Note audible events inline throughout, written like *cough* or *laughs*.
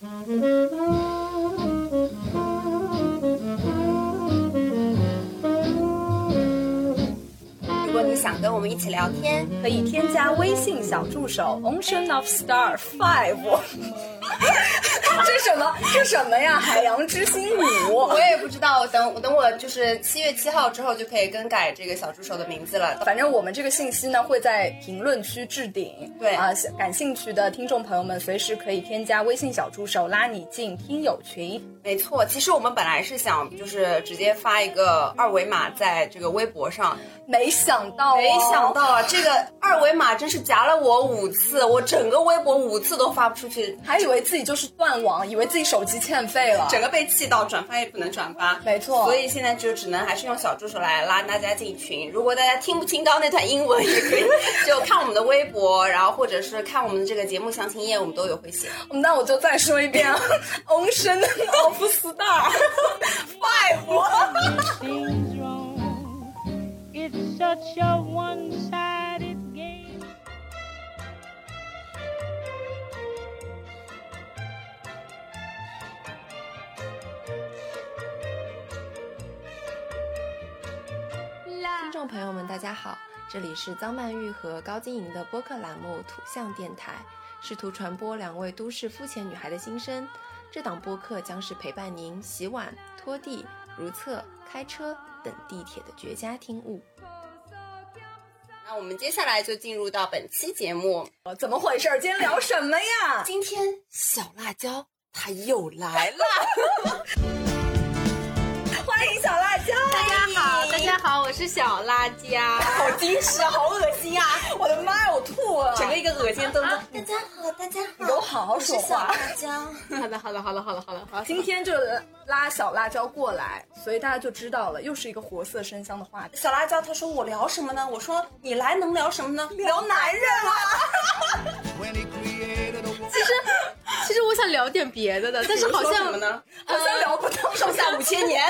如果你想跟我们一起聊天，可以添加微信小助手 Ocean of Star Five。这什么？这什么呀？海洋之心五。我也不知道，等等我就是七月七号之后就可以更改这个小助手的名字了。反正我们这个信息呢会在评论区置顶。对啊，感兴趣的听众朋友们随时可以添加微信小助手拉你进听友群。没错，其实我们本来是想就是直接发一个二维码在这个微博上，没想到、哦，没想到啊，这个二维码真是夹了我五次，我整个微博五次都发不出去，还以为自己就是断网，以为自己手机欠费了，整个被气到，转发也不能转发。没错，所以现在就只能还是用小助手来拉大家进群。如果大家听不清刚刚那段英文，也可以 *laughs* 就看我们的微博，然后或者是看我们的这个节目详情页，我们都有会写。那我就再说一遍，Ocean of Star Five。It's such a one-sided 众朋友们，大家好，这里是张曼玉和高晶莹的播客栏目《土象电台》，试图传播两位都市肤浅女孩的心声。这档播客将是陪伴您洗碗、拖地、如厕、开车等地铁的绝佳听物。那我们接下来就进入到本期节目，怎么回事？今天聊什么呀？今天小辣椒它又来了。*laughs* 欢迎小辣椒！大家好，大家好，我是小辣椒。好矜持啊，好恶心啊！我的妈呀，我吐了！整个一个恶心的动作。大家好，大家好，你给我好好说话。辣椒。好的，好的，好了，好了，好了，好。今天就拉小辣椒过来，所以大家就知道了，又是一个活色生香的话题。小辣椒他说我聊什么呢？我说你来能聊什么呢？聊男人啊！*laughs* 其实，其实我想聊点别的的，但是好像什么呢？好像聊不到上下 *laughs* 五千年。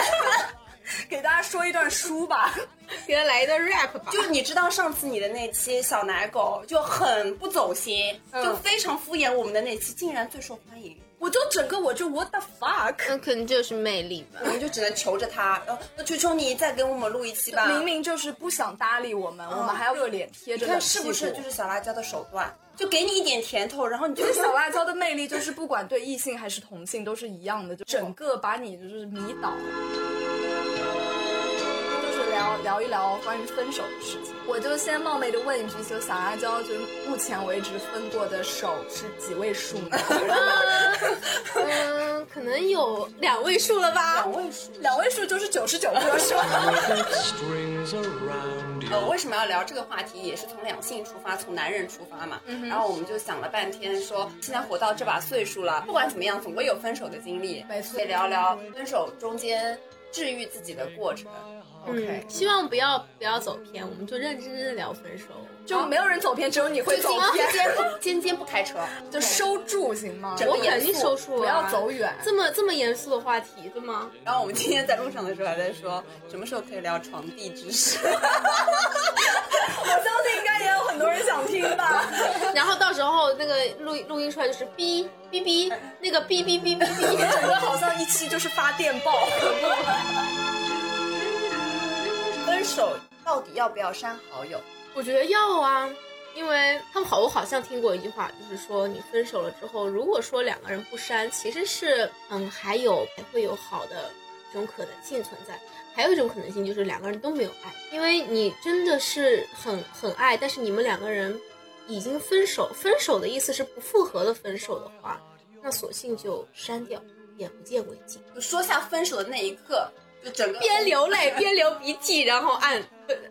*laughs* 给大家说一段书吧，*laughs* 给他来一段 rap 吧。就你知道上次你的那期小奶狗就很不走心，嗯、就非常敷衍我们的那期，竟然最受欢迎。我就整个我就 what the fuck，那可能就是魅力吧。我们就只能求着他，呃，求求你再给我们录一期吧。明明就是不想搭理我们，嗯、我们还要热脸贴着。你看是不是就是小辣椒的手段？就给你一点甜头，然后你就小辣椒的魅力就是不管对异性还是同性都是一样的，就整个把你就是迷倒。聊聊一聊关于分手的事情，我就先冒昧的问一句，就小辣椒，就是目前为止分过的手是几位数呢？*laughs* 嗯，可能有两位数了吧。两位数，两位数就是九十九个数。*laughs* 呃，为什么要聊这个话题？也是从两性出发，从男人出发嘛。嗯、然后我们就想了半天，说现在活到这把岁数了，不管怎么样，总会有分手的经历。没错，可以聊聊分手中间治愈自己的过程。OK，、嗯、希望不要不要走偏，我们就认认真真的聊分手，就没有人走偏，只有你会走偏。尖不 *laughs* 尖尖不开车，就收住行吗？我肯定收住、啊，不要走远。这么这么严肃的话题，对吗？然后我们今天在路上的时候还在说，什么时候可以聊床地知识？*laughs* 我相信应该也有很多人想听吧。*laughs* 然后到时候那个录录音出来就是哔哔哔，那个哔哔哔哔哔，整个好像一期就是发电报。分手到底要不要删好友？我觉得要啊，因为他们好，我好像听过一句话，就是说你分手了之后，如果说两个人不删，其实是嗯还有还会有好的这种可能性存在。还有一种可能性就是两个人都没有爱，因为你真的是很很爱，但是你们两个人已经分手，分手的意思是不复合的分手的话，那索性就删掉，眼不见为净。就说下分手的那一刻。就整个边流泪边流鼻涕，然后按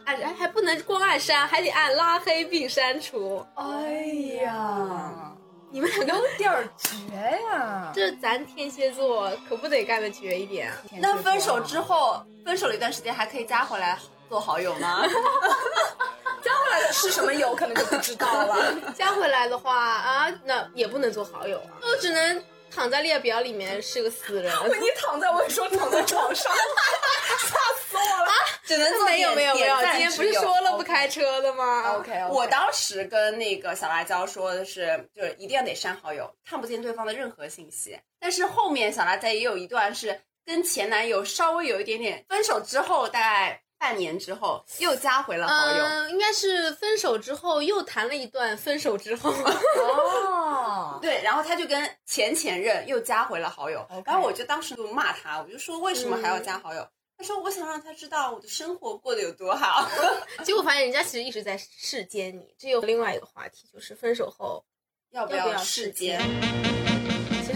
按还不能光按删，还得按拉黑并删除。哎呀，你们两个有点绝呀！这咱天蝎座可不得干的绝一点。那分手之后，分手了一段时间，还可以加回来做好友吗？*laughs* 加回来的是什么友，可能就不知道了。*laughs* 加回来的话啊，那也不能做好友啊，我只能。躺在列表里面是个死人，*laughs* 你躺在我说躺在床上，*laughs* 吓死我了。只能做没有点没有没有，今天不是说了不开车的吗？OK，我当时跟那个小辣椒说的是，就是一定要得删好友，看不见对方的任何信息。但是后面小辣椒也有一段是跟前男友稍微有一点点分手之后，大概半年之后又加回了好友。嗯，应该是分手之后又谈了一段，分手之后，哦，*laughs* 对，然后他就跟前前任又加回了好友然后我就当时就骂他，我就说为什么还要加好友？他说我想让他知道我的生活过得有多好。*laughs* 结果发现人家其实一直在世间你。这又另外一个话题，就是分手后要不要世世间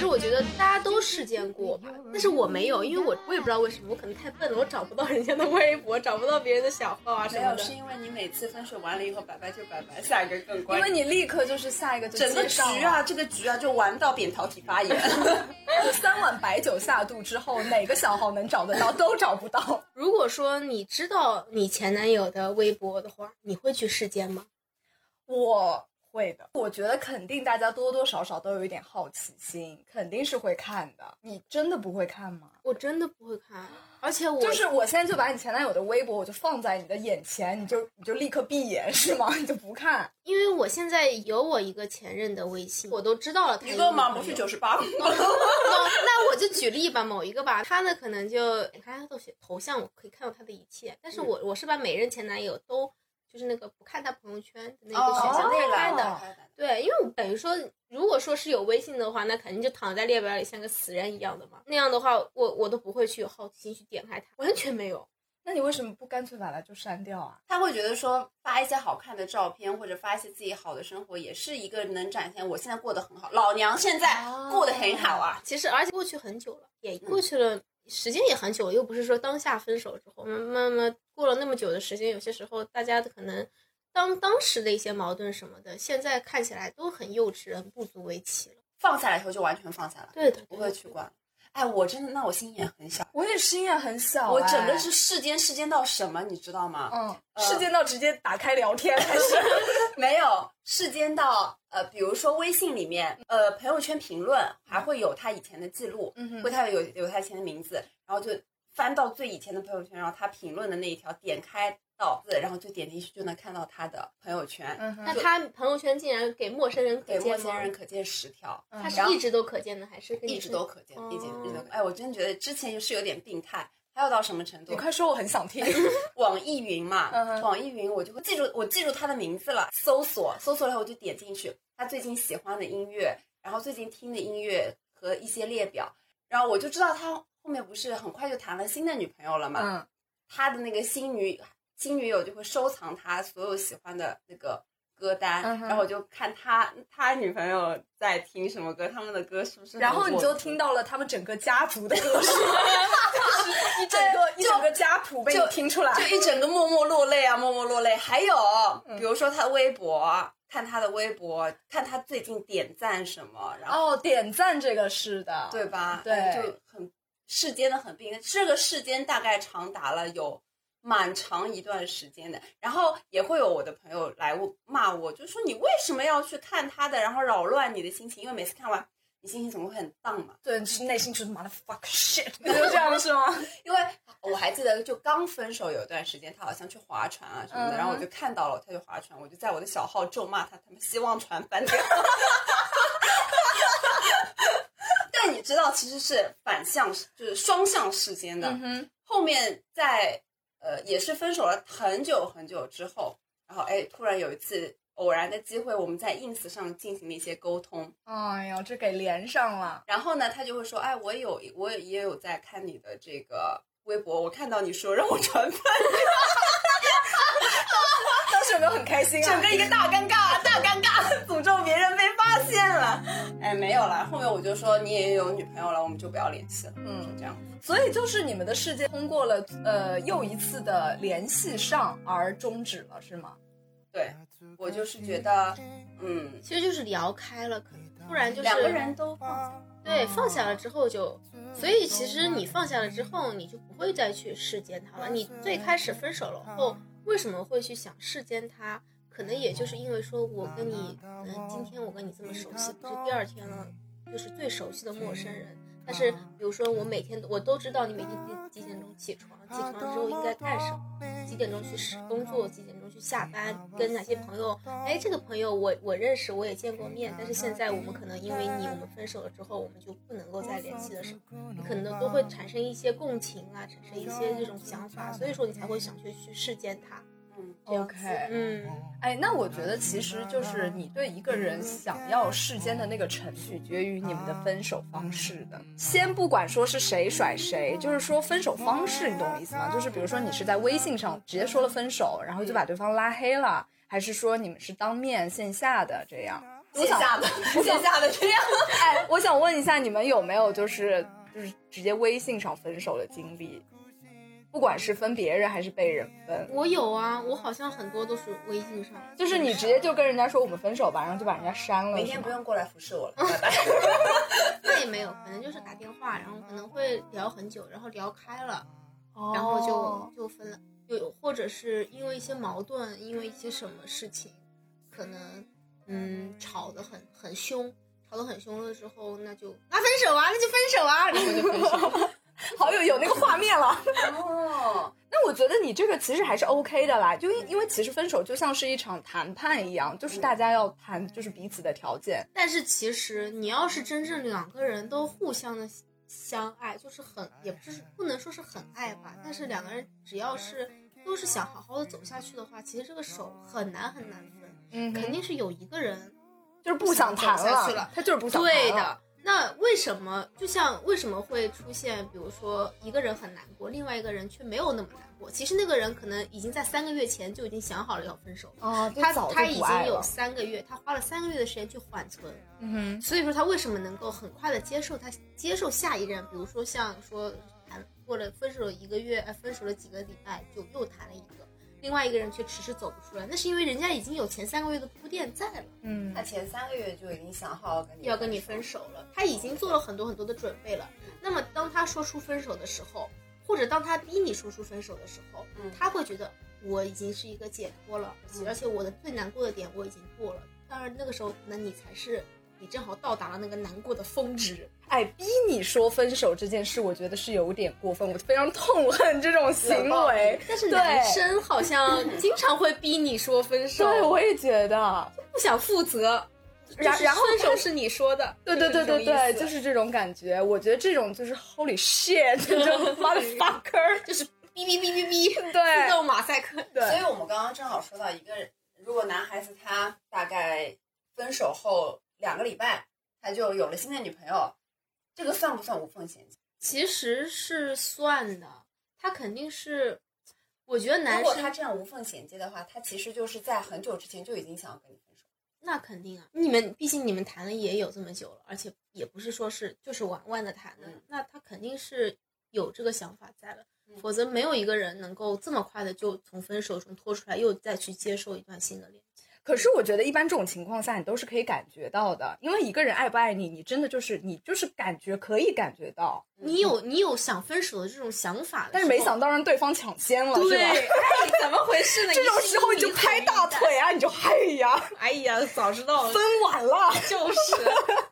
实我觉得大家都试见过吧，但是我没有，因为我我也不知道为什么，我可能太笨了，我找不到人家的微博，找不到别人的小号啊什没有，是。因为你每次分手完了以后，拜拜就拜拜，下一个更乖因。为你立刻就是下一个就整个局啊，这个局啊，就玩到扁桃体发炎。*laughs* 三碗白酒下肚之后，哪个小号能找得到都找不到。*laughs* 如果说你知道你前男友的微博的话，你会去试间吗？我会的，我觉得肯定大家多多少少都有一点好奇心，肯定是会看的。你真的不会看吗？我真的不会看，而且我就是我现在就把你前男友的微博，我就放在你的眼前，你就你就立刻闭眼是吗？*laughs* 你就不看？因为我现在有我一个前任的微信，我都知道了他有一个吗？不是九十八吗？*laughs* 那我就举例吧，某一个吧，他呢可能就你看他的头像，我可以看到他的一切，但是我我是把每任前男友都就是那个不看他朋友圈的那个选项。对，因为我等于说，如果说是有微信的话，那肯定就躺在列表里像个死人一样的嘛。那样的话，我我都不会去有好奇心去点开它，完全没有。那你为什么不干脆把它就删掉啊？他会觉得说发一些好看的照片，或者发一些自己好的生活，也是一个能展现我现在过得很好，老娘现在过得很好啊。其实，而且过去很久了，也过去了，时间也很久，又不是说当下分手之后，慢慢慢过了那么久的时间，有些时候大家可能当当时的一些矛盾什么的，现在看起来都很幼稚，很不足为奇了。放下来以后就完全放下了，对的，不会去管。哎，我真的，那我心眼很小，*laughs* 我也心眼很小、我哎整个是世间世间到什么，你知道吗？嗯，呃世间到直接打开聊天还是？*laughs* *laughs* 没有世间到呃，比如说微信里面，呃，朋友圈评论还会有他以前的记录，嗯哼。会他有有他以前的名字，然后就翻到最以前的朋友圈，然后他评论的那一条，点开到字，然后就点进去就能看到他的朋友圈，嗯哼。那他朋友圈竟然给陌生人可给陌？生人可见十条，嗯。他是一直都可见的，还是一直都可见，一直哦一直都可哎，我真觉得之前是有点病态。还有到什么程度你？快说，我很想听。*laughs* 网易云嘛，网易云我就会记住，我记住他的名字了，搜索，搜索了以后我就点进去，他最近喜欢的音乐，然后最近听的音乐和一些列表，然后我就知道他后面不是很快就谈了新的女朋友了嘛，嗯，他的那个新女新女友就会收藏他所有喜欢的那个歌单，嗯然后我就看他他女朋友在听什么歌，他们的歌是不是然后你就听到了他们整个家族的 *laughs* 歌声，就是一整个一整个家谱被你就听出来。就一整个默默落泪啊，默默落泪。还有，嗯比如说他微博，看他的微博，看他最近点赞什么，然后、哦，点赞这个是的，对吧？对就很世间的很病，这个世间大概长达了有。蛮长一段时间的，然后也会有我的朋友来骂我，就说你为什么要去看他的，然后扰乱你的心情？因为每次看完，你心情总会很荡嘛。对，是内心就是妈的 fuck shit，*laughs* 就这样是吗？*laughs* 因为我还记得，就刚分手有一段时间，他好像去划船啊什么的，嗯然后我就看到了他就划船，我就在我的小号咒骂他，他们希望船翻掉。*laughs* 但你知道，其实是反向，就是双向世间的。嗯，后面在呃也是分手了很久很久之后，然后哎，突然有一次偶然的机会，我们在 ins 上进行了一些沟通，哎呀，这给连上了。然后呢，他就会说，哎，我有我也也有在看你的这个微博，我看到你说让我转发，*laughs* 当时有没有很开心啊？整个一个大尴尬，大尴尬，诅咒别人被发现了。哎，没有了，后面我就说你也有女朋友了，我们就不要联系了，嗯就这样。所以就是你们的世界通过了呃又一次的联系上而终止了，是吗？对我就是觉得，嗯，其实就是聊开了，可能不然就是两个人都放下。对放下了之后就，所以其实你放下了之后，你就不会再去世间他了。你最开始分手了后，为什么会去想世间他？可能也就是因为说我跟你，嗯，今天我跟你这么熟悉，不是第二天了，就是最熟悉的陌生人。但是比如说我每天我都知道你每天几几点钟起床，起床之后应该干什么，几点钟去工作，几点钟去下班，跟哪些朋友，哎，这个朋友我我认识，我也见过面，但是现在我们可能因为你我们分手了之后，我们就不能够再联系的时候，你可能都会产生一些共情啊，产生一些这种想法，所以说你才会想去去世间他。OK 嗯，哎，那我觉得其实就是你对一个人想要世间的那个程，取决于你们的分手方式的。先不管说是谁甩谁，就是说分手方式，你懂我意思吗？就是比如说你是在微信上直接说了分手，然后就把对方拉黑了，还是说你们是当面线下的这样？线下的线下的这样。哎，我想问一下，你们有没有就是就是直接微信上分手的经历？不管是分别人还是被人分，我有啊，我好像很多都是微信上，就是你直接就跟人家说我们分手吧，然后就把人家删了。明天不用过来服侍我了，*laughs* 拜拜。*laughs* 那也没有，可能就是打电话，然后可能会聊很久，然后聊开了，哦然后就就分了，有或者是因为一些矛盾，因为一些什么事情，可能嗯吵得很很凶，吵得很凶了之后，那就那分手啊，那就分手啊，然后就分手。*laughs* *laughs* 好有有那个画面了。哦，*laughs* 那我觉得你这个其实还是 OK 的啦，就因因为其实分手就像是一场谈判一样，就是大家要谈就是彼此的条件。但是其实你要是真正两个人都互相的相爱，就是很也不是不能说是很爱吧，但是两个人只要是都是想好好的走下去的话，其实这个手很难很难分，嗯肯定是有一个人就是不想谈走下去了他就是不想谈了对的。那为什么就像为什么会出现，比如说一个人很难过，另外一个人却没有那么难过？其实那个人可能已经在三个月前就已经想好了要分手，哦，他他已经有三个月，他花了三个月的时间去缓存，嗯哼所以说他为什么能够很快的接受他接受下一任？比如说像说谈过了分手了一个月，呃，分手了几个礼拜就又谈了一个，另外一个人却迟迟走不出来，那是因为人家已经有前三个月的铺垫在了，嗯。他前三个月就已经想好要跟你要跟你分手了，他已经做了很多很多的准备了。那么当他说出分手的时候，或者当他逼你说出分手的时候，嗯。他会觉得我已经是一个解脱了，而且我的最难过的点我已经过了。当然那个时候可能你才是你正好到达了那个难过的峰值。哎，逼你说分手这件事，我觉得是有点过分，我非常痛恨这种行为。但是男生好像经常会逼你说分手，对，我也觉得。不想负责。然然后分手是你说的，对对对对对，就就是是这种感觉。我觉得这种就是 Holy shit，这种 *laughs* motherfucker。就是哔哔哔哔哔，对自动马赛克。对所以我们刚刚正好说到一个人，如果男孩子他大概分手后两个礼拜，他就有了新的女朋友，这个算不算无缝衔接？其实是算的，他肯定是，我觉得男如果他这样无缝衔接的话，他其实就是在很久之前就已经想要跟你分手。那肯定啊，你们毕竟你们谈了也有这么久了，而且也不是说是就是玩玩的谈的，嗯那他肯定是有这个想法在了，嗯否则没有一个人能够这么快的就从分手中脱出来，又再去接受一段新的恋情。可是我觉得一般这种情况下，你都是可以感觉到的，因为一个人爱不爱你，你真的就是你就是感觉可以感觉到，你有你有想分手的这种想法但是没想到让对方抢先了，对？*laughs* 哎，怎么回事呢？这种时候你就拍大腿啊，你就哎呀，哎呀，早知道了，分晚了。就是。*laughs*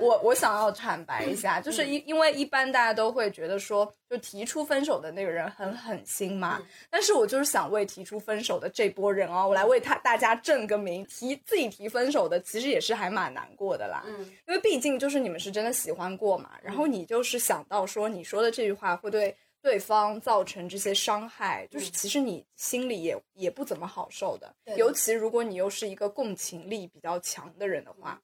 我我想要坦白一下，就是因因为一般大家都会觉得说，就提出分手的那个人很狠心嘛。但是我就是想为提出分手的这波人哦，我来为他大家正个名。提自己提分手的，其实也是还蛮难过的啦。嗯，因为毕竟就是你们是真的喜欢过嘛，然后你就是想到说你说的这句话会对对方造成这些伤害，就是其实你心里也也不怎么好受的尤其如果你又是一个共情力比较强的人的话，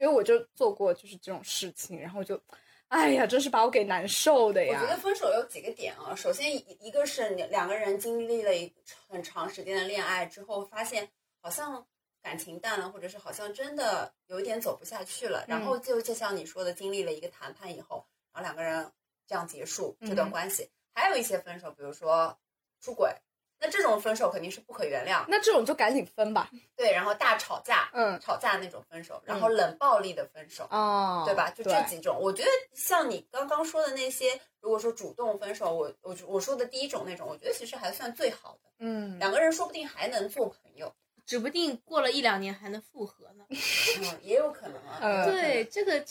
因为我就做过就是这种事情，然后就，哎呀，真是把我给难受的呀我觉得。分手有几个点啊。首先一一个是两两个人经历了一很长时间的恋爱之后，发现好像感情淡了，或者是好像真的有一点走不下去了。然后就就像你说的，经历了一个谈判以后，然后两个人这样结束这段嗯关系。还有一些分手，比如说出轨，那这种分手肯定是不可原谅。那这种就赶紧分吧。对，然后大吵架，嗯吵架那种分手，然后冷暴力的分手。哦，对吧？就这几种，我觉得像你刚刚说的那些，如果说主动分手，我我我说的第一种那种，我觉得其实还算最好的，嗯，两个人说不定还能做朋友，指不定过了一两年还能复合呢。嗯，也有可能啊。*laughs* 对，这个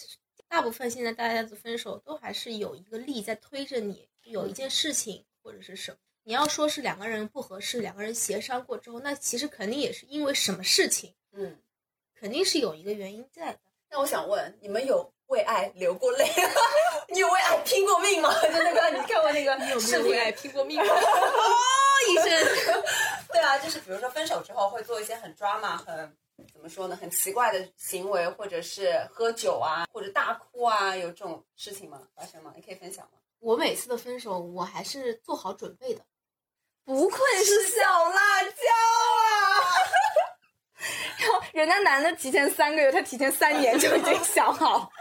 大部分现在大家的分手都还是有一个力在推着你，有一件事情或者是什么。你要说是两个人不合适，两个人协商过之后，那其实肯定也是因为什么事情，嗯，肯定是有一个原因在的。那我想问，你们有为爱流过泪？*laughs* 你有为爱拼过命吗？就那个，你看过那个你有没有为爱拼过命？*laughs* 哦，一声。对啊，就是比如说分手之后会做一些很 drama、很怎么说呢，很奇怪的行为，或者是喝酒啊，或者大哭啊，有这种事情吗？发生吗？你可以分享吗？我每次的分手，我还是做好准备的。不愧是小辣椒啊！*laughs* 然后人家男的提前三个月，他提前三年就已经 *laughs* 想好。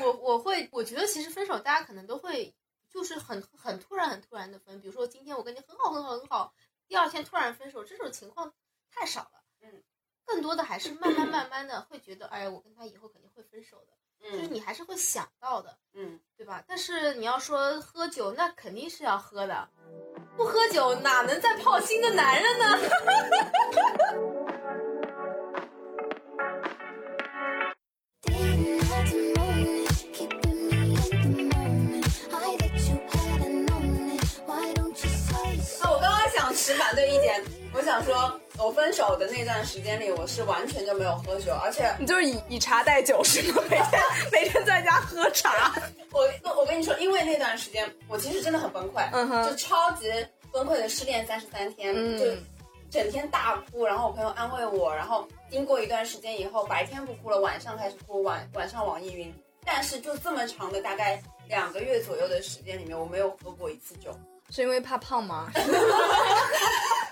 我我会，我觉得其实分手大家可能都会，就是很很突然很突然的分。比如说今天我跟你很好很好很好，第二天突然分手，这种情况太少了。嗯，更多的还是慢慢慢慢的会觉得，哎，我跟他以后肯定会分手的，就是嗯你还是会想到的，嗯，对吧？但是你要说喝酒，那肯定是要喝的，不喝酒哪能再泡新的男人呢 you say so? 啊，我刚刚想持反对意见，我想说，我分手的那段时间里，我是完全就没有喝酒，而且你就是以以茶代酒是吗？每天每天在家喝茶。*laughs* 我我跟你说，因为那段时间我其实真的很崩溃，嗯哼就超级崩溃的失恋三十三天，嗯就整天大哭，然后我朋友安慰我，然后经过一段时间以后，白天不哭了，晚上开始哭，晚晚上网易云，但是就这么长的大概两个月左右的时间里面，我没有喝过一次酒。是因为怕胖吗？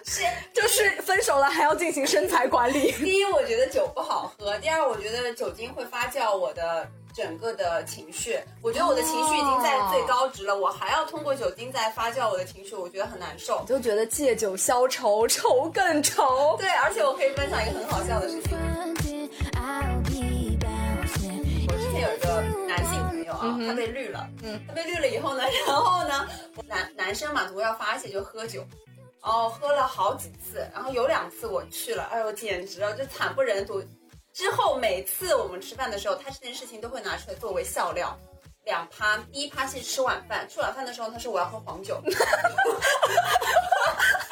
是 *laughs* 就是分手了还要进行身材管理。第一，我觉得酒不好喝；第二，我觉得酒精会发酵我的整个的情绪。我觉得我的情绪已经在最高值了，我还要通过酒精再发酵我的情绪，我觉得很难受。就觉得借酒消愁，愁更愁。对，而且我可以分享一个很好笑的事情。我之前有一个男性朋友啊，他被绿了，嗯，他被绿了以后呢，*laughs* 然后呢，男男生嘛，总归要发泄就喝酒，哦喝了好几次，然后有两次我去了，哎呦，简直了，就惨不忍睹。之后每次我们吃饭的时候，他这件事情都会拿出来作为笑料。两趴，第一趴是吃晚饭，吃晚饭的时候他说我要喝黄酒，两 *laughs*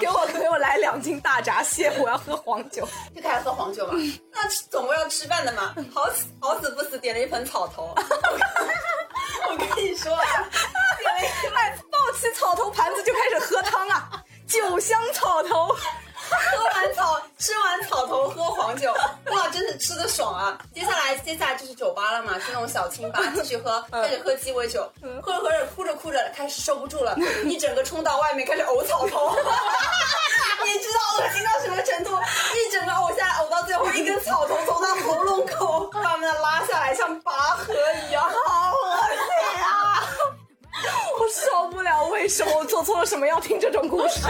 给我给我来两斤大闸蟹，我要喝黄酒。就开始喝黄酒嘛。那总归要吃饭的嘛，好死好死不死点了一盆草头。*laughs* 我跟你说啊，点了一盆，抱起草头盘子就开始喝汤啊，酒香草头。喝完草，吃完草头喝黄酒，哇，真是吃的爽啊！接下来，接下来就是酒吧了嘛，去那种小清吧 *laughs* 继续喝，开始喝鸡尾酒，喝着喝着，哭着哭着，开始受不住了，一整个冲到外面开始呕草头。*laughs* 你知道恶心到什么程度？一整个呕下来，呕到最后一根草头从他喉咙口慢慢的拉下来，像拔河一样，好恶心啊！*laughs* 我受不了，为什么我做错了什么要听这种故事？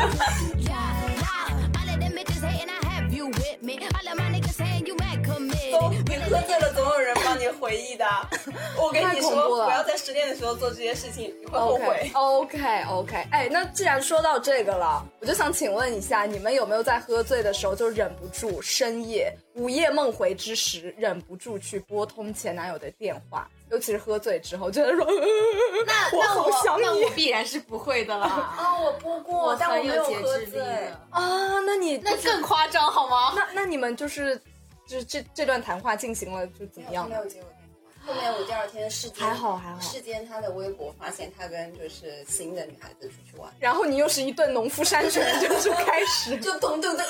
喝醉了，总有人帮你回忆的。*laughs* 我跟你说，了不要在失恋的时候做这些事情，你会后悔。OK OK，哎，那既然说到这个了，我就想请问一下，你们有没有在喝醉的时候就忍不住深夜午夜梦回之时，忍不住去拨通前男友的电话？尤其是喝醉之后，觉得说，*laughs* 我好想你那我必然是不会的了。*laughs* 啊，我播过，我但我没有喝节制力醉。啊！那你那更夸张好吗？那那你们就是就是这这段谈话进行了就怎么样没？有结果。后面我第二天世间还好还好世间他的微博发现他跟就是新的女孩子出去玩，然后你又是一顿农夫山泉，*laughs* 就是开始。就咚咚咚，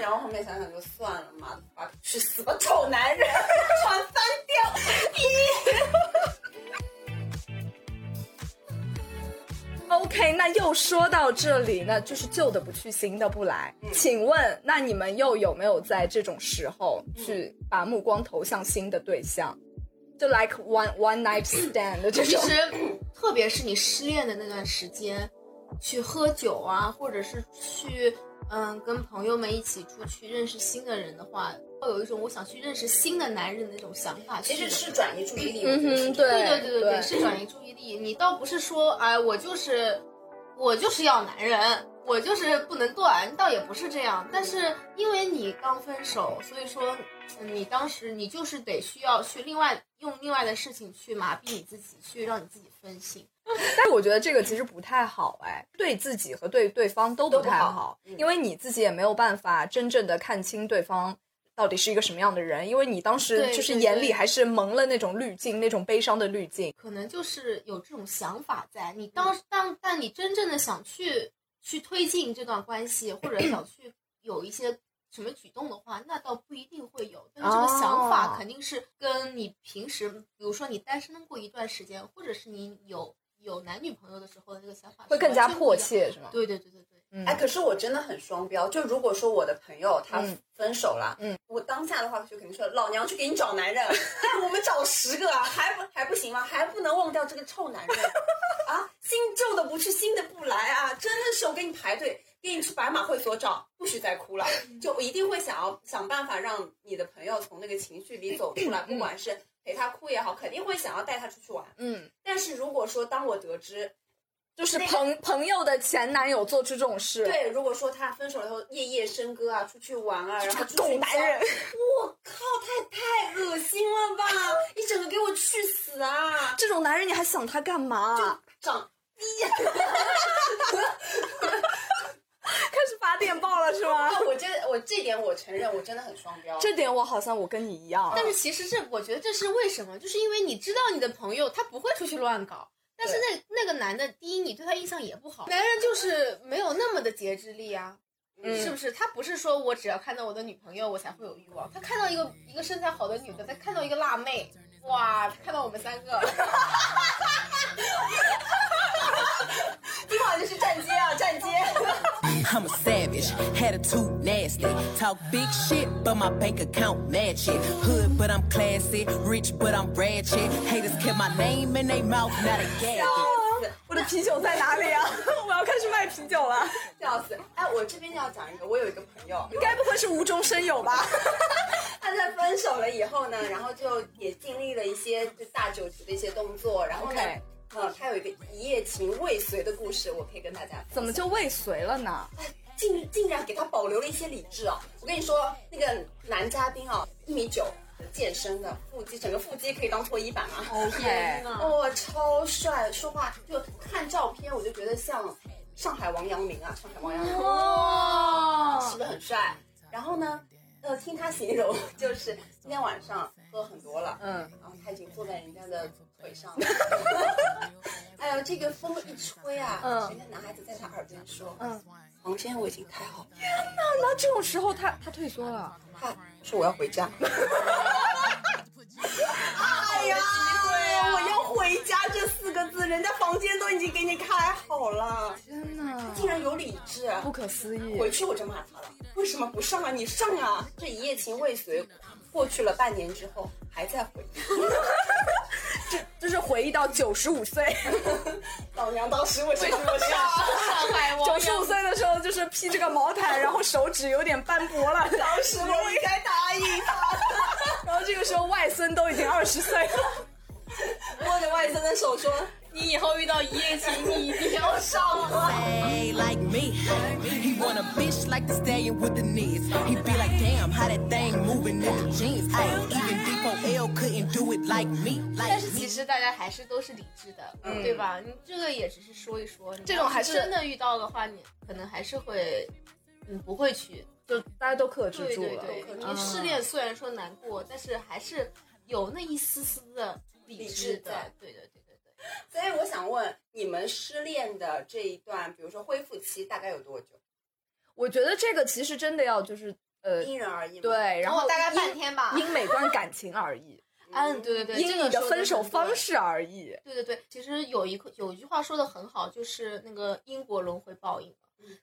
然后后面想想就算了，妈的，发去死吧，丑男人，*laughs* 传三掉。OK，那又说到这里那，就是旧的不去，新的不来。嗯请问，那你们又有没有在这种时候去把目光投向新的对象？就 like one one night stand 的这种。其实，特别是你失恋的那段时间，去喝酒啊，或者是去嗯跟朋友们一起出去认识新的人的话，会有一种我想去认识新的男人的那种想法。其实是转移注意力，嗯我觉得是哼，对对对对对对，是转移注意力。你倒不是说，哎，我就是我就是要男人，我就是不能断，倒也不是这样。但是因为你刚分手，所以说嗯你当时你就是得需要去另外用另外的事情去麻痹你自己，去让你自己分心。*laughs* 但是我觉得这个其实不太好哎，对自己和对对方都不太好嗯因为你自己也没有办法真正的看清对方到底是一个什么样的人，因为你当时就是眼里还是蒙了那种滤镜，那种悲伤的滤镜。可能就是有这种想法在你当当，但你真正的想去去推进这段关系，或者想去 *clears throat* 有一些什么举动的话，那倒不一定会有。但是这个想哦法肯定是跟你平时，比如说你单身过一段时间，或者是你有有男女朋友的时候的这个想法会更加。迫切，是吗？对对对对对，嗯哎，可是我真的很双标。就如果说我的朋友他嗯分手了，嗯，我当下的话就肯定说，老娘去给你找男人，我们找十个啊，还不还不行吗？还不能忘掉这个臭男人啊！新旧的不去，新的不来啊！真的是我给你排队，给你去白马会所找，不许再哭了。就一定会想要想办法让你的朋友从那个情绪里走出来，不管是陪他哭也好，肯定会想要带他出去玩。嗯，但是如果说当我得知就是那个朋朋友的前男友做出这种事，对，如果说他分手了以后夜夜笙歌啊，出去玩啊，然后去狗男人，我靠，太太恶心了吧！一整个给我去死啊！这种男人你还想他干嘛？长 *laughs* 开始发电报了是吗？我这我这点我承认，我真的很双标。这点我好像我跟你一样，但是其实这，我觉得这是为什么？就是因为你知道你的朋友他不会出去乱搞，但是那那个男的，第一你对他印象也不好，男人就是没有那么的节制力啊，嗯。是不是？他不是说我只要看到我的女朋友我才会有欲望，他看到一个一个身材好的女的，他看到一个辣妹，哇，看到我们三个，*laughs* 今晚就是站街啊，站街！I'm a savage, attitude nasty. Talk big shit, but my bank account match it. Hood, but I'm classy. Rich, but I'm ratchet. Haters kept my name in their mouth, not a gag. 我的啤酒在哪里啊？我要开始卖啤酒了。笑死！哎，我这边要讲一个，我有一个朋友，该不会是无中生有吧？他在分手了以后呢，然后就也经历了一些就大酒局的一些动作，然后呃，他有一个一夜情未遂的故事，我可以跟大家怎么就未遂了呢？竟竟然给他保留了一些理智啊！我跟你说，那个男嘉宾啊，一米九，健身的，腹肌整个腹肌可以当搓衣板啊。OK，哦，超帅，说话就看照片我就觉得像上海王阳明啊，上海王阳明，哦是不是很帅？然后呢，呃，听他形容 *laughs* 就是今天晚上喝很多了，嗯，然后他已经坐在人家的腿上了。*laughs* 哎呦，这个风一吹啊，嗯人家男孩子在他耳边说，嗯，房间我已经开好，那这种时候他他退缩了。他说我要回家。*laughs* 哎呀，我要回家这四个字，人家房间都已经给你开好了，天哪，竟然有理智。不可思议！回去我就骂他了，为什么不上啊？你上啊！这一夜情未遂，过去了半年之后还在回 *laughs* 忆。就是回忆到九十五岁，老娘当时为什么不上？上海王九十五岁的时候就是披着个毛毯，然后手指有点斑驳了。当时我应该答应他，*laughs* 然后这个时候外孙都已经二十岁了。握着外孙的手说你以后遇到一夜情，你一定要上啊 like me. He want a bitch like the stallion with the knees. He be like, damn, how that thing moving in the jeans. Ay, even D4L couldn't do it like me. Like 是 me. 其实大家还是都是理智的，对吧？你这个也只是说一说，这种还是真的遇到的话，你可能还是会，嗯，不会去。就大家都克制住了。对对，你失恋虽然说难过，但是还是有那一丝丝的理理智的。对对对对对。所以我想问，你们失恋的这一段，比如说恢复期大概有多久？我觉得这个其实真的要就是呃，因人而异。对，然后大概半天吧。因每段感情而异，*laughs* 嗯，对对对，因你的这个分手方式而异。对对对，其实有一个有一句话说的很好，就是那个因果轮回报应，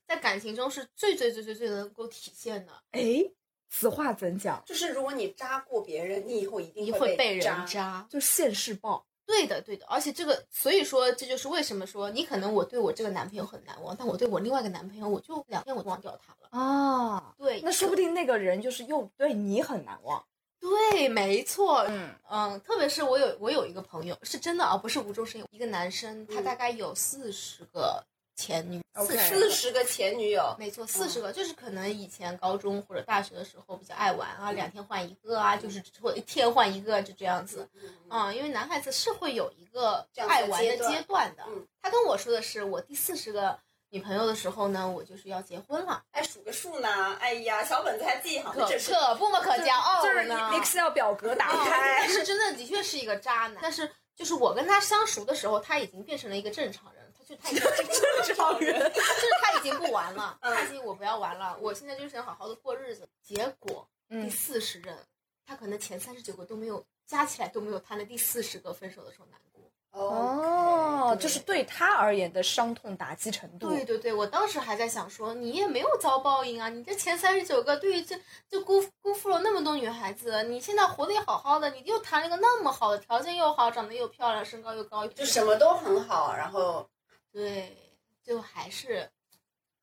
在感情中是最最最最最能够体现的。哎，此话怎讲？就是如果你渣过别人，你以后一定你会会被人渣。渣，就现世报。对的对的，而且这个，所以说这就是为什么说你可能我对我这个男朋友很难忘，但我对我另外一个男朋友，我就两天我忘掉他了。啊，对，那说不定那个人就是又对你很难忘。对，没错，嗯嗯，特别是我有我有一个朋友，是真的啊，不是无中生有，一个男生，他嗯大概有四十个前女 OK 四十个前女友，没错，四十个，就是可能以前高中或者大学的时候比较爱玩啊，两天换一个啊，就是或一天换一个，就这样子。啊、因为男孩子是会有一个爱玩的阶段的。嗯他跟我说的是，我第四十个女朋友的时候呢，我就是要结婚了，哎，数个数呢？哎呀，小本子还记好，可可不嘛，可骄傲就是呢。Excel 表格打哦开但，是真的的确是一个渣男。但是就是我跟他相熟的时候，他已经变成了一个正常人，他就他已经 *laughs* 正常人。就是他已经不玩了，嗯他已经我不要玩了，我现在就是想好好的过日子。结果第嗯四十任，他可能前三十九个都没有加起来都没有他那第四十个分手的时候难过。哦，就是对他而言的伤痛打击程度。对对对，我当时还在想说，你也没有遭报应啊，你这前三十九个对于这就辜辜负了那么多女孩子，你现在活得也好好的，你又谈了一个那么好的，条件又好，长得又漂亮，身高又高，就什么都很好，然后对，就还是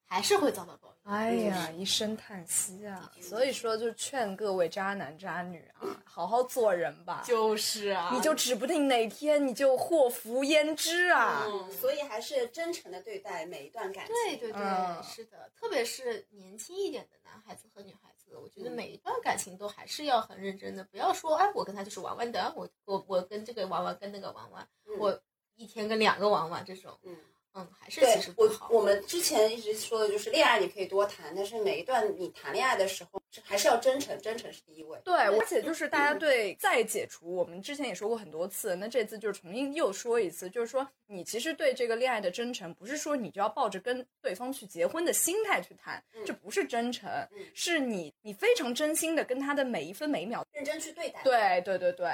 还是会遭到报应。哎呀，一声叹息啊！*laughs* 所以说，就劝各位渣男渣女啊，好好做人吧。*laughs* 就是啊你就指不定哪天你就祸福焉知啊！嗯，所以还是真诚的对待每一段感情。对对对，嗯是的，特别是年轻一点的男孩子和女孩子，我觉得嗯每一段感情都还是要很认真的，不要说哎，我跟他就是玩玩的，我我我跟这个玩玩，跟那个玩玩，嗯我一天跟两个玩玩这种，嗯嗯，还是其实不好。我们之前一直说的就是恋爱你可以多谈，但是每一段你谈恋爱的时候还是要真诚，真诚是第一位。对，而且就是大家对再解除，我们之前也说过很多次，那这次就是重新又说一次，就是说你其实对这个恋爱的真诚，不是说你就要抱着跟对方去结婚的心态去谈，嗯这不是真诚，嗯是你你非常真心的跟他的每一分每一秒。认真去对待。对对对对。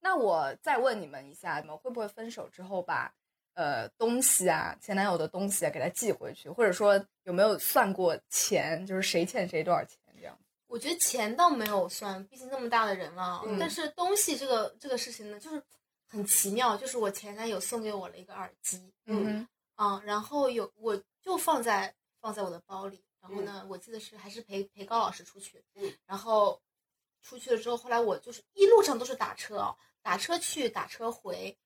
那我再问你们一下，你们会不会分手之后把呃东西啊，前男友的东西啊给他寄回去，或者说有没有算过钱，就是谁欠谁多少钱这样？我觉得钱倒没有算，毕竟那么大的人了。嗯但是东西这个这个事情呢，就是很奇妙，就是我前男友送给我了一个耳机，嗯啊，然后有我就放在放在我的包里，然后呢，我记得是还是陪陪高老师出去，嗯，然后出去了之后，后来我就是一路上都是打车哦，打车去打车回，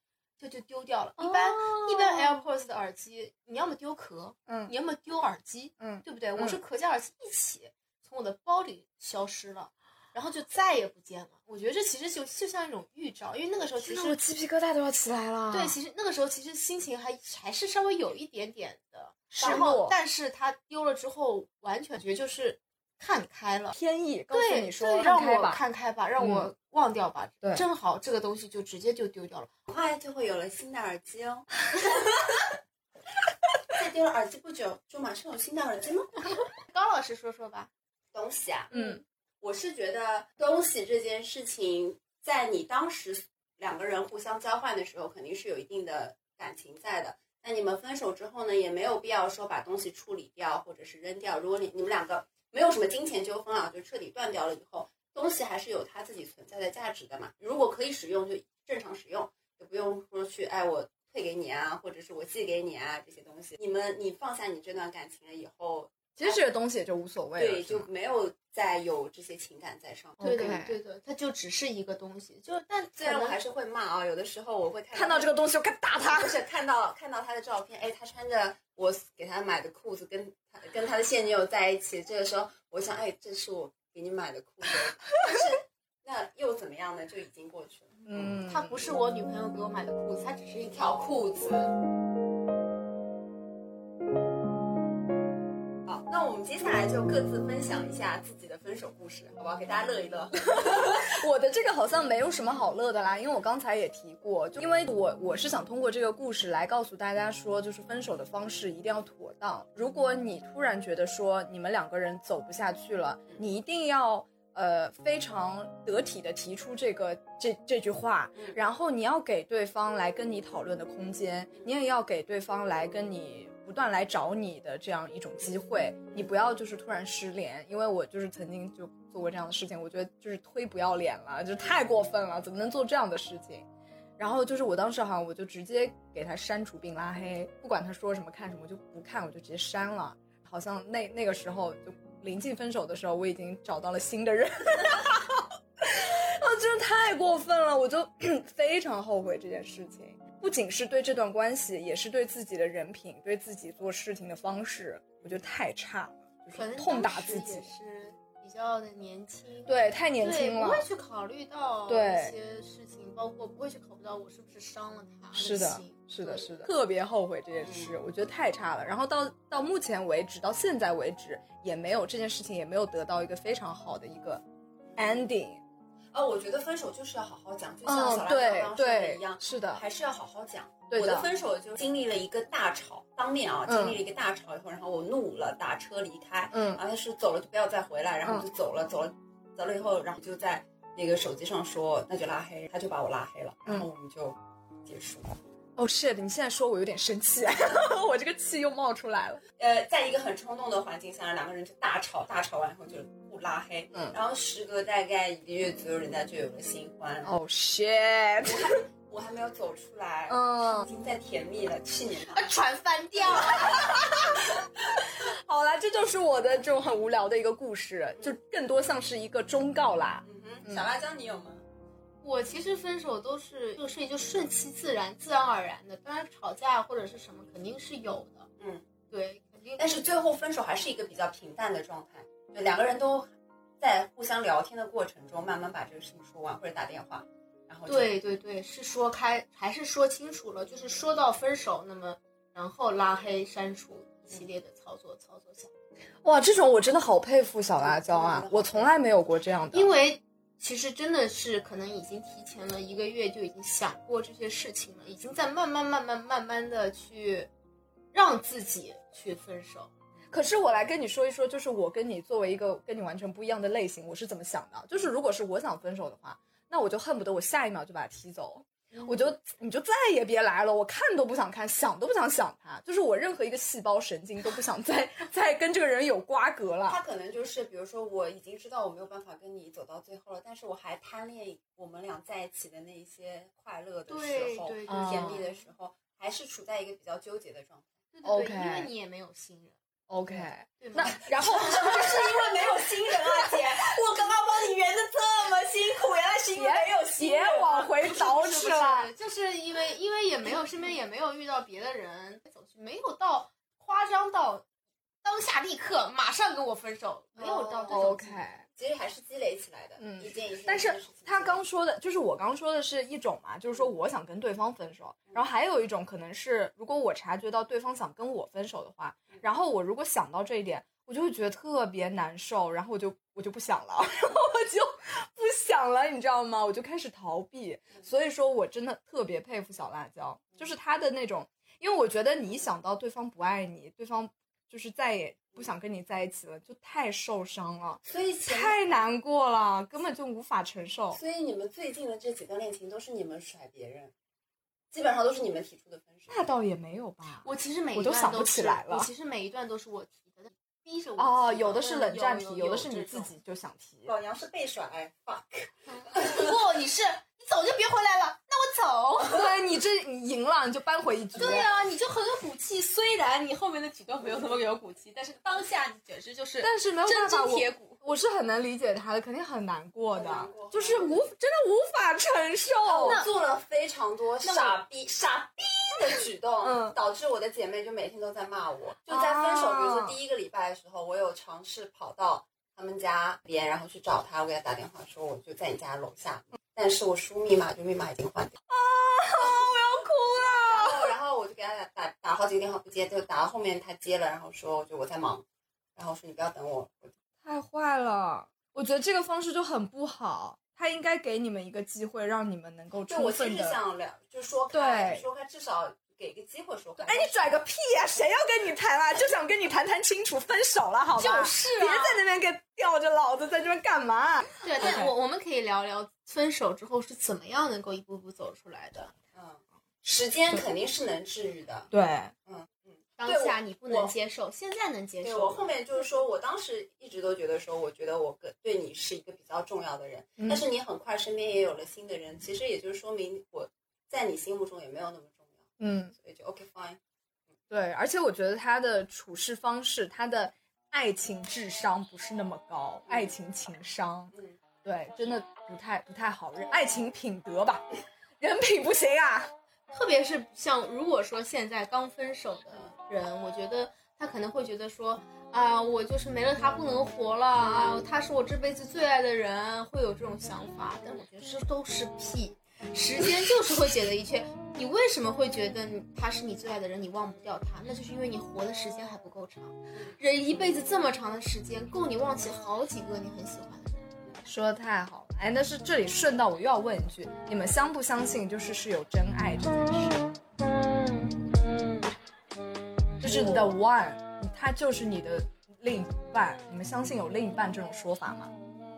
就就丢掉了。一般、一般 AirPods 的耳机，你要么丢壳，嗯你要么丢耳机，嗯对不对？我嗯是壳加耳机一起从我的包里消失了。然后就再也不见了。我觉得这其实就就像一种预兆，因为那个时候其实我鸡皮疙瘩都要起来了。对，其实那个时候其实心情还还是稍微有一点点的失然后落但是他丢了之后，完全觉得就是看开了。天意告诉对，你说对让我看开吧。看开吧，让我嗯忘掉吧。对正好这个东西就直接就丢掉了。很快就会有了新的耳机哦。*laughs* 在丢了耳机不久，就马上有新的耳机吗？*laughs* 高老师说说吧。东西啊，嗯，我是觉得东西这件事情，在你当时两个人互相交换的时候，肯定是有一定的感情在的。那你们分手之后呢，也没有必要说把东西处理掉或者是扔掉。如果你你们两个没有什么金钱纠纷啊，就彻底断掉了以后，东西还是有它自己存在的价值的嘛。如果可以使用，就正常使用，也不用说去哎我退给你啊，或者是我寄给你啊这些东西。你们你放下你这段感情了以后，其实这个东西也就无所谓了。对，就没有再有这些情感在上面。对的对的，它就只是一个东西，就但虽然我还是会骂啊，有的时候我会看看到这个东西，我该打他不。是看到看到他的照片，哎，他穿着我给他买的裤子，跟他跟他的现女友在一起，这个时候我想，哎，这是我给你买的裤子，但是那又怎么样呢？就已经过去了。嗯，它不是我女朋友给我买的裤子，它只是一条裤子。们接下来就各自分享一下自己的分手故事，好不好？给大家乐一乐。*laughs* 我的这个好像没有什么好乐的啦，因为我刚才也提过，就因为我我是想通过这个故事来告诉大家说，就是分手的方式一定要妥当。如果你突然觉得说你们两个人走不下去了，你一定要。呃，非常得体的提出这个这这句话，然后你要给对方来跟你讨论的空间，你也要给对方来跟你断来找你的这样一种机会，你不要就是突然失联，因为我就是曾经就做过这样的事情，我觉得就是忒不要脸了，就太过分了，怎么能做这样的事情？然后就是我当时好像我就直接给他删除并拉黑，不管他说什么看什么，就不看，我就直接删了。好像那那个时候就临近分手的时候，我已经找到了新的人。我真的太过分了，我就 *clears throat* 非常后悔这件事情。不仅是对这段关系，也是对自己的人品，对自己做事情的方式，我觉得太差了，就是痛打自己也。是比较的年轻，对，太年轻了不。会去考虑到对一些事情，包括不会去考虑到我是不是伤了他是的心，是的，对是的，特别后悔这件事，我觉得太差了。然后到到目前为止，到现在为止，也没有这件事情也没有得到一个非常好的一个 ending。哦，我觉得分手就是要好好讲，就像嗯小，兰刚刚说的对一样，，是的，还是要好好讲。对的我的分手就经历了一个大吵，当面啊，嗯经历了一个大吵以后，然后我怒了，打车离开。嗯然后他说走了就不要再回来，然后我就走了，走了，走了以后，然后就在那个手机上说那就拉黑，他就把我拉黑了，然后我们就结束了。哦、shit！你现在说我有点生气，*laughs* 我这个气又冒出来了。呃，在一个很冲动的环境下，两个人就大吵，大吵完以后就互拉黑，嗯然后时隔大概一个月左右，人家就有了新欢。哦、shit！我还没有走出来，嗯已经在甜蜜了，去年吧。把船翻掉。*laughs* 好啦，这就是我的这种很无聊的一个故事，就更多像是一个忠告啦。嗯哼，小辣椒你有吗？我其实分手都是这个事情就顺其自然、自然而然的，当然吵架或者是什么肯定是有的，嗯，对，肯定。但是最后分手还是一个比较平淡的状态，就两个人都在互相聊天的过程中，慢慢把这个事情说完，或者打电话，然后对对对，是说开还是说清楚了？就是说到分手，那么然后拉黑、删除一系列的操作操作下，哇，这种我真的好佩服小辣椒啊！我从来没有过这样的，因为其实真的是可能已经提前了一个月就已经想过这些事情了，已经在慢慢慢慢慢慢的去让自己去分手。可是我来跟你说一说，就是我跟你作为一个跟你完全不一样的类型，我是怎么想的？就是如果是我想分手的话，那我就恨不得我下一秒就把他踢走，我就你就再也别来了，我看都不想看，想都不想想他，就是我任何一个细胞神经都不想再再跟这个人有瓜葛了。他可能就是，比如说我已经知道我没有办法跟你走到最后了，但是我还贪恋我们俩在一起的那一些快乐的时候，对对对甜蜜的时候，还是处在一个比较纠结的状态。对对对 OK 因为你也没有新人，OK，那然后 *laughs* 是因为没有新人啊，姐，*laughs* 我刚刚帮你圆的这么辛苦，原来是因为没有新人、啊。往回倒是饬不了是。*laughs* 就是因为因为也没有身边也没有遇到别的人没有到夸张到当下立刻马上跟我分手，没有到这种 OK，其实还是积累起来的，嗯一件一件。但是他刚说的，就是我刚说的是一种嘛，就是说我想跟对方分手，然后还有一种可能是，如果我察觉到对方想跟我分手的话，然后我如果想到这一点，我就会觉得特别难受，然后我就我就不想了，*laughs* 然后我就不想了，你知道吗？我就开始逃避。所以说我真的特别佩服小辣椒，就是他的那种，因为我觉得你一想到对方不爱你，对方就是再也不想跟你在一起了，就太受伤了。所以太难过了，根本就无法承受。所以你们最近的这几段恋情都是你们甩别人，基本上都是你们提出的分手。那倒也没有吧。我其实每一我都想不段都是起来了我其实每一段都是我提的，逼着我哦，有的是冷战有提，有的是你自己就想提。老娘是被甩，fuck。*laughs* 不，你是你走就别回来了，那我走。*laughs* 对你这你赢了，你就扳回一局。对呀、你就很有骨气。虽然你后面的举动没有那么有骨气，但是当下你简直就是但是没有真办法，金铁骨。我我是很能理解他的，肯定很难过的过，就是无真的无法承受。我做了非常多傻逼傻逼的举动，嗯导致我的姐妹就每天都在骂我。就在分手，啊比如说第一个礼拜的时候，我有尝试跑到他们家边，然后去找他，我给他打电话说我就在你家楼下，但是我输密码，就密码已经换掉。啊，我要哭了。然后然后我就给他打打打好几个电话不接，就打到后面他接了，然后说就我在忙，然后说你不要等我，太坏了，我觉得这个方式就很不好。他应该给你们一个机会，让你们能够对我其实充分的。想聊，就说开，对说开，至少给个机会说话。哎，你拽个屁呀、谁要跟你谈啊？就想跟你谈谈清楚，分手了，好吧？就是啊别在那边给吊着老子在这边干嘛？对，但我我们可以聊聊分手之后是怎么样能够一步步走出来的。嗯，时间肯定是能治愈的。对，嗯嗯。当下你不能接受，现在能接受。对我后面就是说，我当时一直都觉得说，我觉得我跟对你是一个比较重要的人，嗯但是你很快身边也有了新的人，其实也就是说明我在你心目中也没有那么重要，嗯，所以就 OK fine。对，而且我觉得他的处事方式，他的爱情智商不是那么高，爱情情商，嗯，对，真的不太不太好。人爱情品德吧，人品不行啊。特别是像如果说现在刚分手的人，我觉得他可能会觉得说啊，我就是没了他不能活了啊，他是我这辈子最爱的人，会有这种想法。但我觉得这都是屁，时间就是会解决一切。你为什么会觉得他是你最爱的人，你忘不掉他？那就是因为你活的时间还不够长。人一辈子这么长的时间，够你忘记好几个你很喜欢的人。说的太好了，哎，但是这里顺道我又要问一句，你们相不相信就是是有真爱这件事？就是你的 one，他就是你的另一半，你们相信有另一半这种说法吗？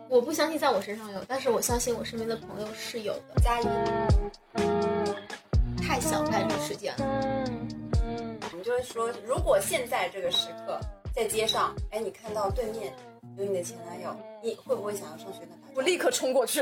我不相信在我身上有，但是我相信我身边的朋友是有的。加一，太小概率事件了。我们就是说，如果现在这个时刻在街上，哎，你看到对面有你的前男友，你会不会想要上去跟他打招呼？我立刻冲过去。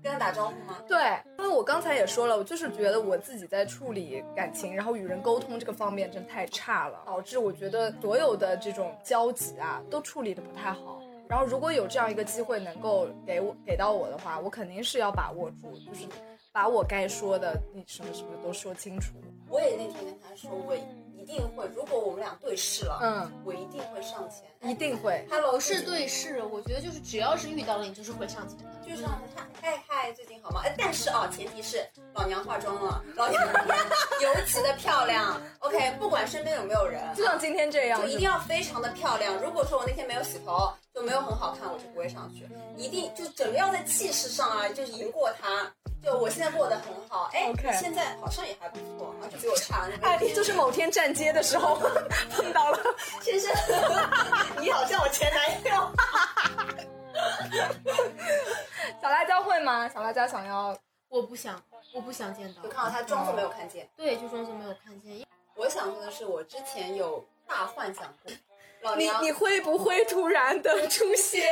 跟他打招呼吗？对，因为我刚才也说了，我就是觉得我自己在处理感情，然后与人沟通这个方面真太差了，导致我觉得所有的这种交集啊，都处理的不太好。然后如果有这样一个机会能够给我给到我的话，我肯定是要把握住，就是把我该说的，你什么什么都说清楚。我也那天跟他说，我一定会，如果我们俩对视了，嗯，我一定会上前。一定会。Hello，是对视，我觉得就是只要是遇到了你，就是会上前的。就是让他嗨嗨，最近好吗？哎，但是啊，前提是老娘化妆了，老娘尤其的漂亮。OK，不管身边有没有人，就像今天这样，就一定要非常的漂亮。如果说我那天没有洗头，就没有很好看，我就不会上去。一定就整个要在气势上啊，就是赢过他。就我现在过得很好，哎现在好像也还不错，然后就比我差就是某天站街的时候 *laughs* 碰到了。先生，*laughs* 你好像我前男友。*laughs* 小辣椒会吗？小辣椒想要我不想，我不想见到就。看到他装作没有看见。对，就装作没有看见。我想说的是，我之前有大幻想过，老你娘你会不会突然的 *laughs* 出现？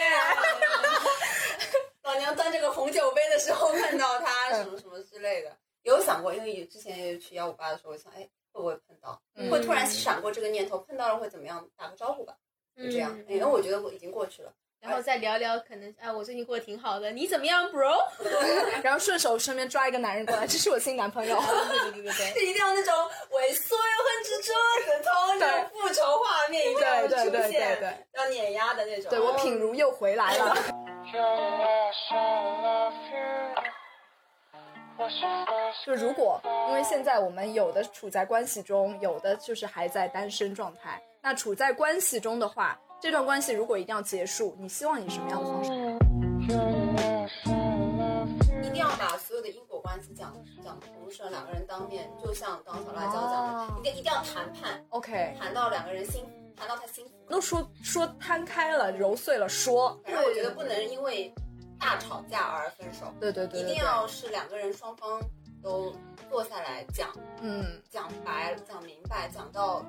老娘端这个红酒杯的时候碰到他嗯什么什么之类的，有想过，因为之前也去幺五八的时候，我想，哎，会不会碰到？嗯会突然闪过这个念头，碰到了会怎么样？打个招呼吧，就这样。嗯因为我觉得我已经过去了。然后再聊聊，可能哎，我最近过得挺好的，你怎么样，bro？*laughs* 然后顺手顺便抓一个男人过来，这是我新男朋友。对对对对对。*laughs* 就一定要那种猥琐又恨之折的痛，那种复仇画面一定要出对对对对现，对，要碾压的那种。对我品如又回来了。*laughs* 就如果因为现在我们有的处在关系中，有的就是还在单身状态。那处在关系中的话，这段关系如果一定要结束，你希望以什么样的方式？一定要把所有的因果关系讲讲通顺，两个人当面，就像刚小辣椒讲的，哦一定一定要谈判，OK，谈到两个人心，谈到他心服。都说说摊开了，揉碎了说。但是我觉得不能因为大吵架而分手，对对对对对，一定要是两个人双方都坐下来讲嗯讲白，讲明白，讲到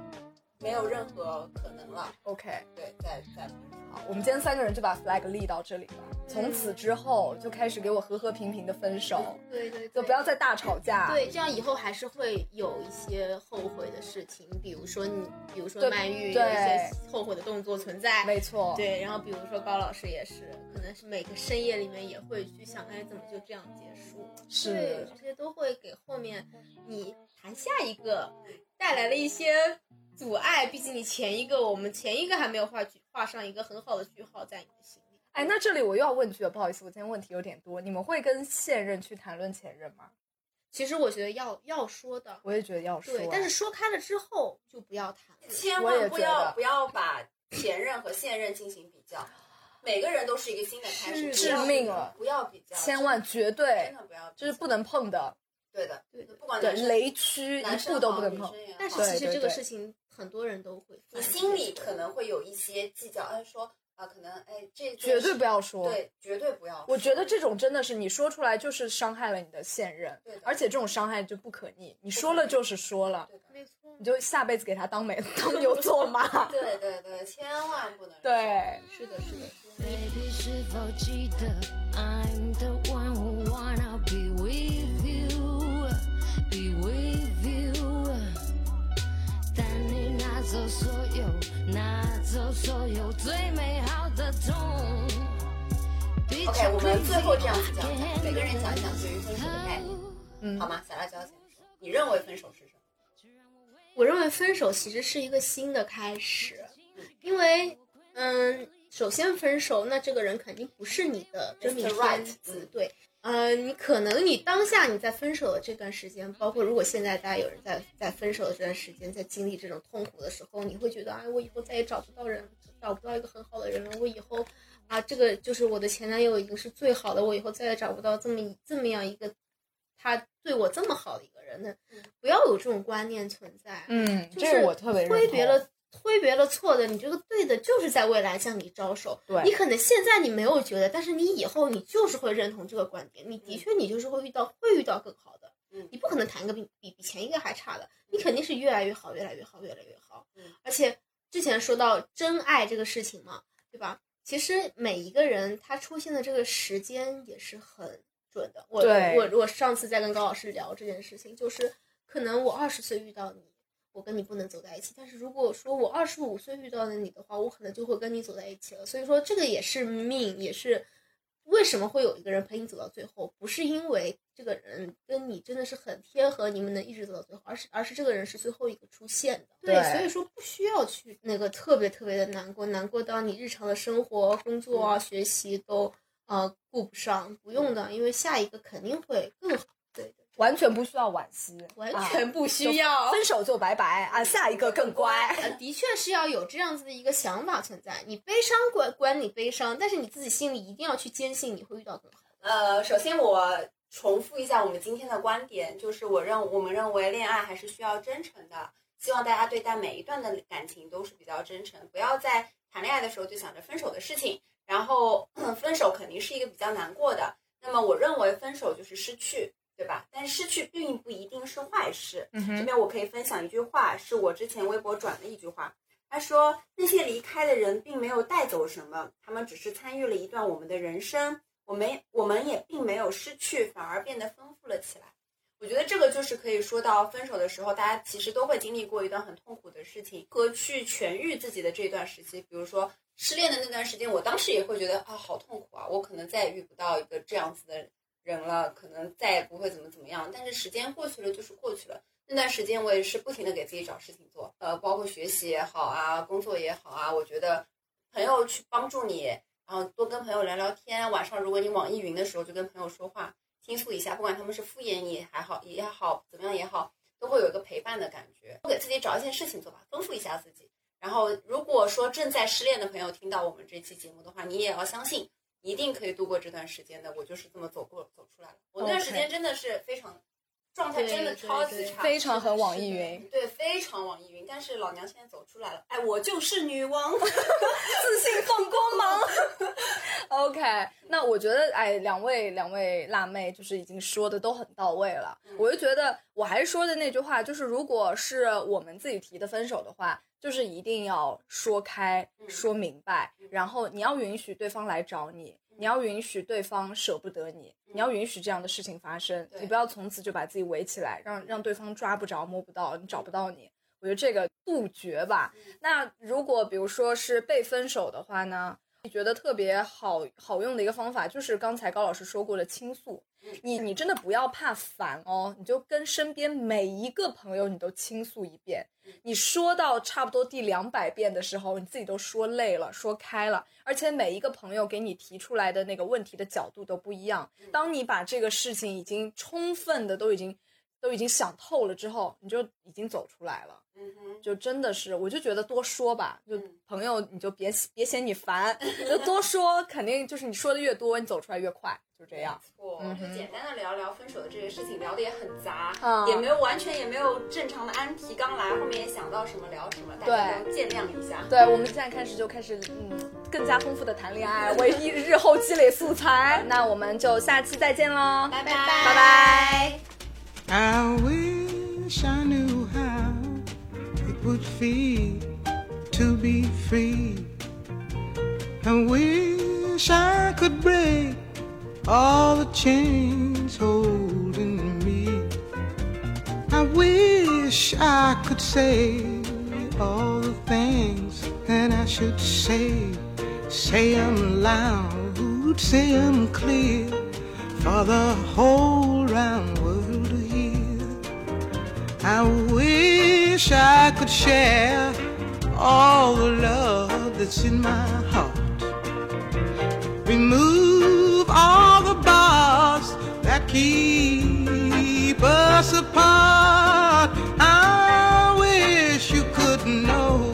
没有任何可能了，，OK。对，再再好，我们今天三个人就把 flag 立到这里了。从此之后就开始给我和和平平的分手，对对，就不要再大吵架。对，这样以后还是会有一些后悔的事情，比如说你，比如说曼玉有对一些后悔的动作存在，没错。对，然后比如说高老师也是，可能是每个深夜里面也会去想，哎，怎么就这样结束？是对，这些都会给后面你谈下一个带来了一些阻碍。毕竟你前一个，我们前一个还没有画句画上一个很好的句号在你的心里。哎，那这里我又要问句了，不好意思，我今天问题有点多。你们会跟现任去谈论前任吗？其实我觉得要要说的，我也觉得要说。对，但是说开了之后就不要谈了。千万不要不要把前任和现任进行比较，每个人都是一个新的开始，是致命了不要比较，千万绝真对的不要，就是不能碰的，对的，对的不管雷区一步都不能碰。但是其实这个事情很多人都会，你心里可能会有一些计较，哎，说啊，可能哎，这绝对不要说。对，绝对不要说。我觉得这种真的是你说出来就是伤害了你的现任对的，而且这种伤害就不可逆，你说了就是说了，对，没错你，就下辈子给他当没当牛做马。*laughs* 对对对，千万不能说。对，是的，是的。Baby 是否记得 I'm the 走所有，拿走所有最美好的痛。闭 OK，我们最后这样子讲讲，每个人讲一讲对于分手的概念，嗯好吗？小辣椒先说，你认为分手是什么？我认为分手其实是一个新的开始，因为，嗯，首先分手，那这个人肯定不是你的真命.天 Right，子嗯，对，呃，你可能你当下你在分手的这段时间，包括如果现在大家有人在在分手的这段时间，在经历这种痛苦的时候，你会觉得，哎，我以后再也找不到人，找不到一个很好的人了，我以后啊，这个就是我的前男友已经是最好的，我以后再也找不到这么这么样一个他对我这么好的一个人。呢，不要有这种观念存在，嗯，就是我特别认同挥别了挥别了错的，你这个对的，就是在未来向你招手。对你可能现在你没有觉得，但是你以后你就是会认同这个观点，你的确你就是会遇到会遇到更好的。嗯你不可能谈一个比比比前一个还差的，你肯定是越来越好，越来越好，越来越好。嗯而且之前说到真爱这个事情嘛，对吧？其实每一个人他出现的这个时间也是很准的。我我我上次在跟高老师聊这件事情，就是可能我二十岁遇到你，我跟你不能走在一起。但是如果说我二十五岁遇到了你的话，我可能就会跟你走在一起了。所以说这个也是命，也是为什么会有一个人陪你走到最后，不是因为这个人跟你真的是很贴合，你们能一直走到最后，而是而是这个人是最后一个出现的。对所以说不需要去那个特别特别的难过，难过到你日常的生活、工作啊、学习都呃顾不上，不用的，因为下一个肯定会更好。完全不需要惋惜，完啊全不需就要。分手就拜拜啊，下一个更乖。*laughs* 呃，的确是要有这样子的一个想法存在。你悲伤管管你悲伤，但是你自己心里一定要去坚信你会遇到更好的。呃，首先我重复一下我们今天的观点，就是我认我们认为恋爱还是需要真诚的，希望大家对待每一段的感情都是比较真诚，不要在谈恋爱的时候就想着分手的事情，然后分手肯定是一个比较难过的。那么我认为分手就是失去，对吧？但失去并不一定是坏事。嗯这边我可以分享一句话，是我之前微博转的一句话。他说：“那些离开的人并没有带走什么，他们只是参与了一段我们的人生。我们我们也并没有失去，反而变得丰富了起来。”我觉得这个就是可以说到分手的时候，大家其实都会经历过一段很痛苦的事情，和去痊愈自己的这段时期。比如说失恋的那段时间，我当时也会觉得啊，好痛苦啊，我可能再也遇不到一个这样子的人了，可能再也不会怎么怎么样。但是时间过去了就是过去了。那段时间我也是不停的给自己找事情做，呃，包括学习也好啊，工作也好啊，我觉得朋友去帮助你，然后多跟朋友聊聊天。晚上如果你网易云的时候，就跟朋友说话，倾诉一下，不管他们是敷衍你还好也好，怎么样也好，都会有一个陪伴的感觉。多给自己找一件事情做吧，丰富一下自己。然后如果说正在失恋的朋友听到我们这期节目的话，你也要相信，一定可以度过这段时间的。我就是这么走过走出来了。我那段时间真的是非常。状态真的超级差，非常很网易云，对，非常网易云。但是老娘现在走出来了，哎，我就是女王，*laughs* 自信放光芒。OK，那我觉得，哎，两位两位辣妹就是已经说的都很到位了。我就觉得，我还是说的那句话，就是如果是我们自己提的分手的话，就是一定要说开、说明白，然后你要允许对方来找你。你要允许对方舍不得你，你要允许这样的事情发生，你不要从此就把自己围起来，让让对方抓不着、摸不到，你找不到你。我觉得这个杜绝吧。那如果比如说是被分手的话呢？你觉得特别好好用的一个方法，就是刚才高老师说过的倾诉。你你真的不要怕烦哦，你就跟身边每一个朋友你都倾诉一遍。你说到差不多第两百遍的时候，你自己都说累了，说开了，而且每一个朋友给你提出来的那个问题的角度都不一样。当你把这个事情已经充分的都已经都已经想透了之后，你就已经走出来了。就真的是，我就觉得多说吧，就嗯朋友你就别别嫌你烦，你就多说，肯定就是你说的越多，你走出来越快，就这样。错，就简单的聊聊分手的这些事情，聊的也很杂，啊也没有完全也没有正常的安提纲来，后面也想到什么聊什么，大家都见谅一下。对，我们现在开始就开始嗯更加丰富的谈恋爱，为日日后积累素材。*laughs* 那我们就下期再见喽，拜拜拜拜。I wish I knew how it would feel to be free. I wish I could break all the chains holding me. I wish I could say all the things that I should say. Say 'em loud could see 'em clear for the whole round world. I wish I could share all the love that's in my heart. Remove all the bars that keep us apart. I wish you could know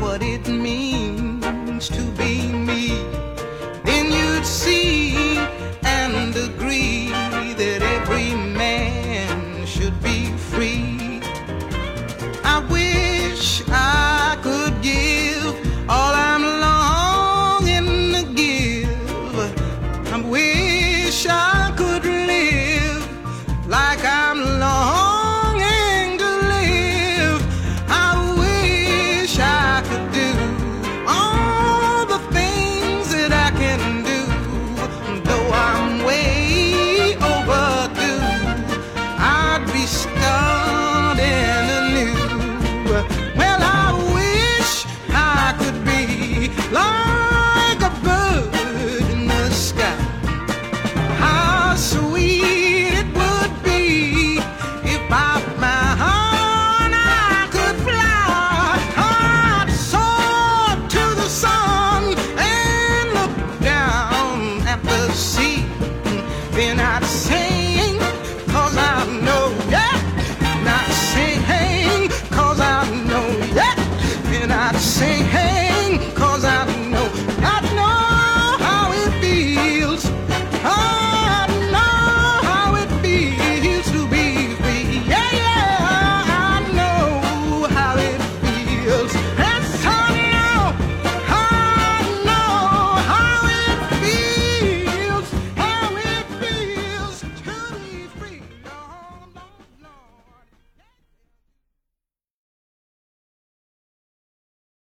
what it means to be me. Then you'd see and agree that every